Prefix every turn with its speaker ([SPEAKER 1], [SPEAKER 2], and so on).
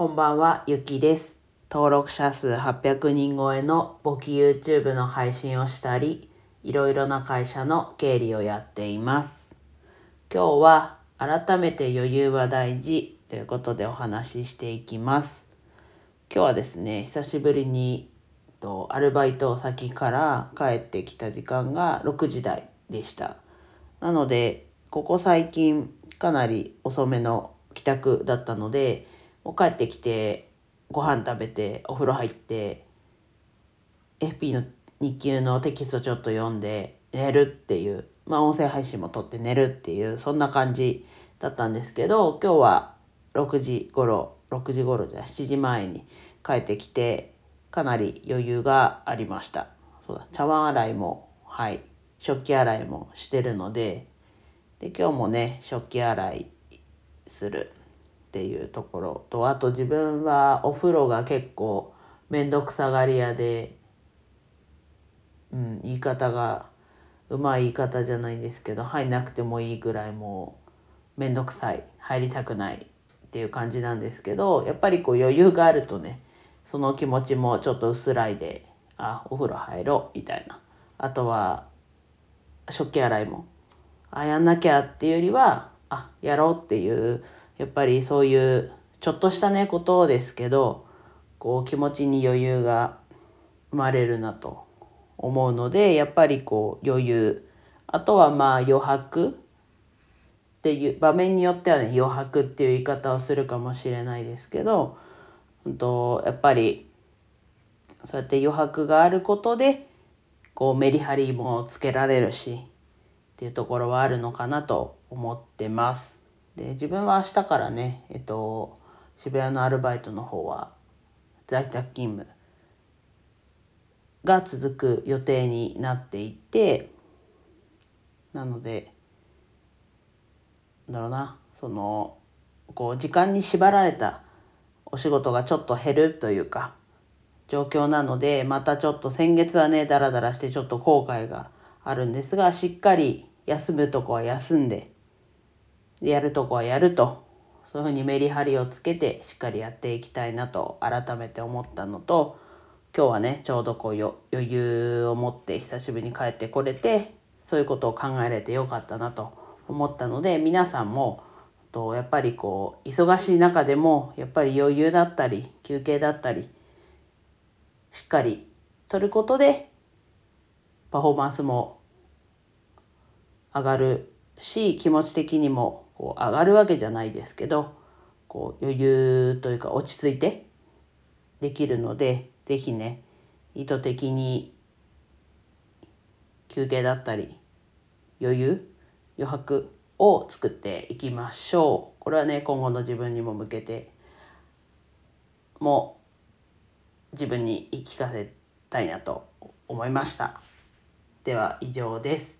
[SPEAKER 1] こんばんは、ゆきです。登録者数800人超えの簿記 YouTube の配信をしたり、いろいろな会社の経理をやっています。今日は改めて余裕は大事ということでお話ししていきます。今日はですね、久しぶりにとアルバイト先から帰ってきた時間が6時台でした。なので、ここ最近かなり遅めの帰宅だったので、もう帰ってきてご飯食べてお風呂入って FP の日給のテキストちょっと読んで寝るっていうまあ音声配信も撮って寝るっていうそんな感じだったんですけど今日は6時頃6時頃じゃ7時前に帰ってきてかなり余裕がありました。そうだ茶碗洗いもはい食器洗いもしてるのでで今日もね食器洗いする。っていうところとあと自分はお風呂が結構面倒くさがり屋で、うん、言い方がうまい言い方じゃないんですけど入んなくてもいいぐらいもう面倒くさい入りたくないっていう感じなんですけどやっぱりこう余裕があるとねその気持ちもちょっと薄らいであお風呂入ろうみたいな。あとは食器洗いもあやんなきゃっていうよりはあやろうっていうやっぱりそういうちょっとしたねことですけどこう気持ちに余裕が生まれるなと思うのでやっぱりこう余裕あとはまあ余白っていう場面によってはね余白っていう言い方をするかもしれないですけど、うん、とやっぱりそうやって余白があることでこうメリハリもつけられるしっていうところはあるのかなと思ってます。で自分は明日からね、えっと、渋谷のアルバイトの方は在宅勤務が続く予定になっていてなのでだろうなそのこう時間に縛られたお仕事がちょっと減るというか状況なのでまたちょっと先月はねダラダラしてちょっと後悔があるんですがしっかり休むとこは休んでやるとこはやると。そういうふうにメリハリをつけてしっかりやっていきたいなと改めて思ったのと今日はねちょうどこう余裕を持って久しぶりに帰ってこれてそういうことを考えれてよかったなと思ったので皆さんもとやっぱりこう忙しい中でもやっぱり余裕だったり休憩だったりしっかり取ることでパフォーマンスも上がるし気持ち的にもこう上がるわけじゃないですけどこう余裕というか落ち着いてできるので是非ね意図的に休憩だったり余裕余白を作っていきましょう。これはね今後の自分にも向けても自分に言い聞かせたいなと思いました。では以上です。